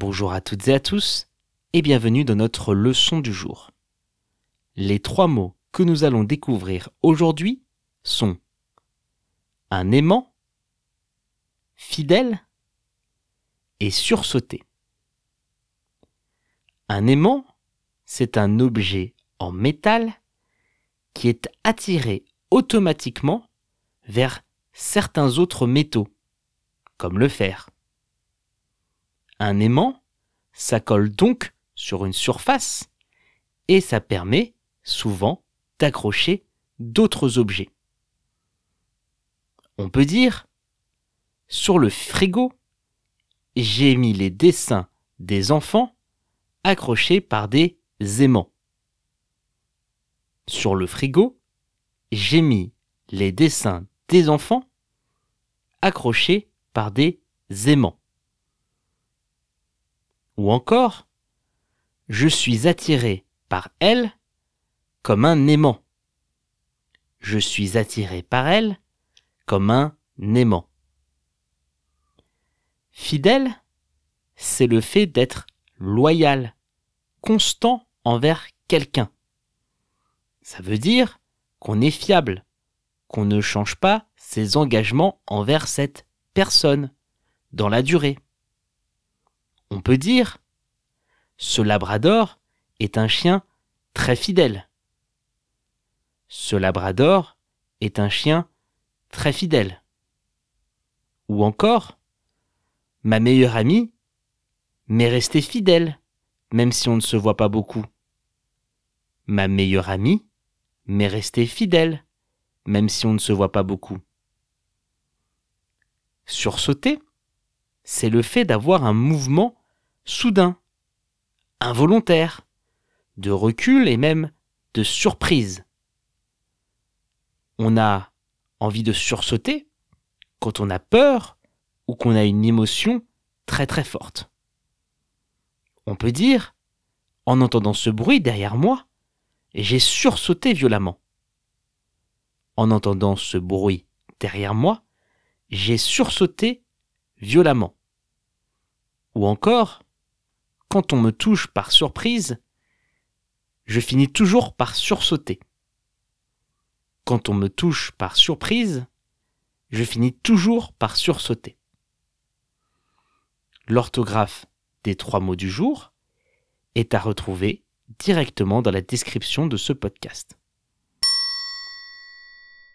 Bonjour à toutes et à tous et bienvenue dans notre leçon du jour. Les trois mots que nous allons découvrir aujourd'hui sont un aimant, fidèle et sursauté. Un aimant, c'est un objet en métal qui est attiré automatiquement vers certains autres métaux, comme le fer. Un aimant, ça colle donc sur une surface et ça permet souvent d'accrocher d'autres objets. On peut dire, sur le frigo, j'ai mis les dessins des enfants accrochés par des aimants. Sur le frigo, j'ai mis les dessins des enfants accrochés par des aimants. Ou encore, je suis attiré par elle comme un aimant. Je suis attiré par elle comme un aimant. Fidèle, c'est le fait d'être loyal, constant envers quelqu'un. Ça veut dire qu'on est fiable, qu'on ne change pas ses engagements envers cette personne dans la durée. On peut dire ce labrador est un chien très fidèle. Ce labrador est un chien très fidèle. Ou encore, ma meilleure amie m'est restée fidèle, même si on ne se voit pas beaucoup. Ma meilleure amie m'est restée fidèle, même si on ne se voit pas beaucoup. Sursauter, c'est le fait d'avoir un mouvement soudain, involontaire, de recul et même de surprise. On a envie de sursauter quand on a peur ou qu'on a une émotion très très forte. On peut dire, en entendant ce bruit derrière moi, j'ai sursauté violemment. En entendant ce bruit derrière moi, j'ai sursauté violemment. Ou encore, quand on me touche par surprise, je finis toujours par sursauter. Quand on me touche par surprise, je finis toujours par sursauter. L'orthographe des trois mots du jour est à retrouver directement dans la description de ce podcast.